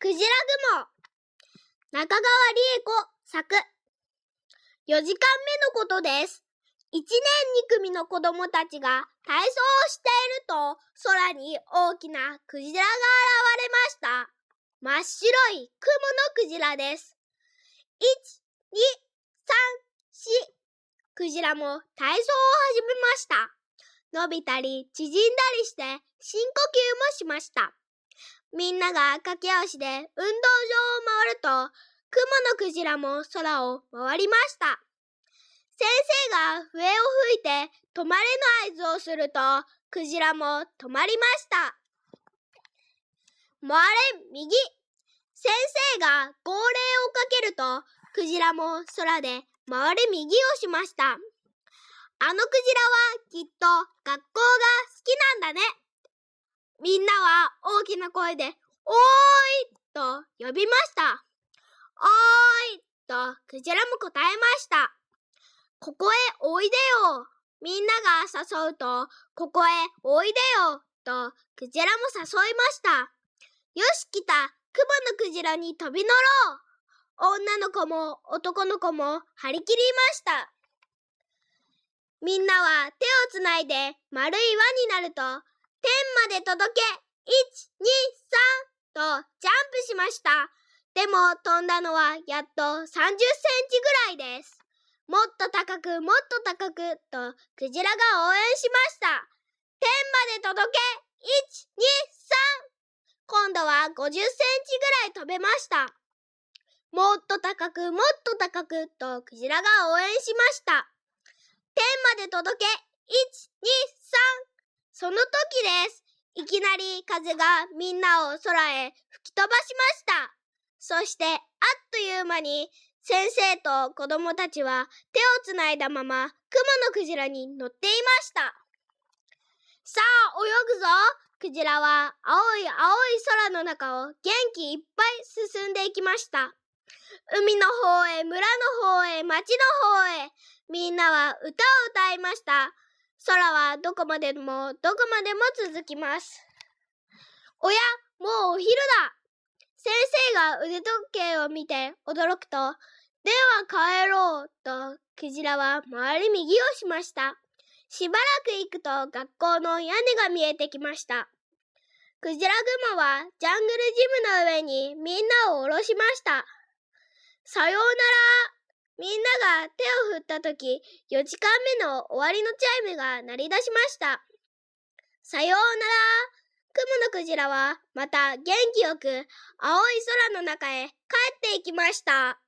クジラ雲中川理恵子作4時間目のことです。1年2組の子供たちが体操をしていると空に大きなクジラが現れました。真っ白い雲のクジラです。1、2、3、4。クジラも体操を始めました。伸びたり縮んだりして深呼吸もしました。みんなが駆け足で運動場を回ると、雲のクジラも空を回りました。先生が笛を吹いて止まれの合図をすると、クジラも止まりました。回れ右先生が号令をかけると、クジラも空で回れ右をしました。あのクジラはきっと学校が好きなんだね。みんなは大きな声で、おーいと呼びました。おーいとクジラも答えました。ここへおいでよ。みんなが誘うと、ここへおいでよ。とクジラも誘いました。よし来た。雲のクジラに飛び乗ろう。女の子も男の子も張り切りました。みんなは手をつないで丸い輪になるとまで届け !1、2、3とジャンプしました。でも飛んだのはやっと30センチぐらいです。もっと高くもっと高くとクジラが応援しました。天まで届け !1、2、3! 今度は50センチぐらい飛べました。もっと高くもっと高くとクジラが応援しました。天まで届け !1、2、3! その時です。いきなり風がみんなを空へ吹き飛ばしました。そして、あっという間に、先生と子供たちは手をつないだまま、雲のクジラに乗っていました。さあ、泳ぐぞクジラは青い青い空の中を元気いっぱい進んでいきました。海の方へ、村の方へ、町の方へ、みんなは歌を歌いました。空はどこまでもどこまでも続きます。おや、もうお昼だ先生が腕時計を見て驚くと、では帰ろうとクジラは回り右をしました。しばらく行くと学校の屋根が見えてきました。クジラグマはジャングルジムの上にみんなを下ろしました。さようならみんなが手を振ったとき、4時間目の終わりのチャイムが鳴り出しました。さようなら。雲のクジラはまた元気よく青い空の中へ帰っていきました。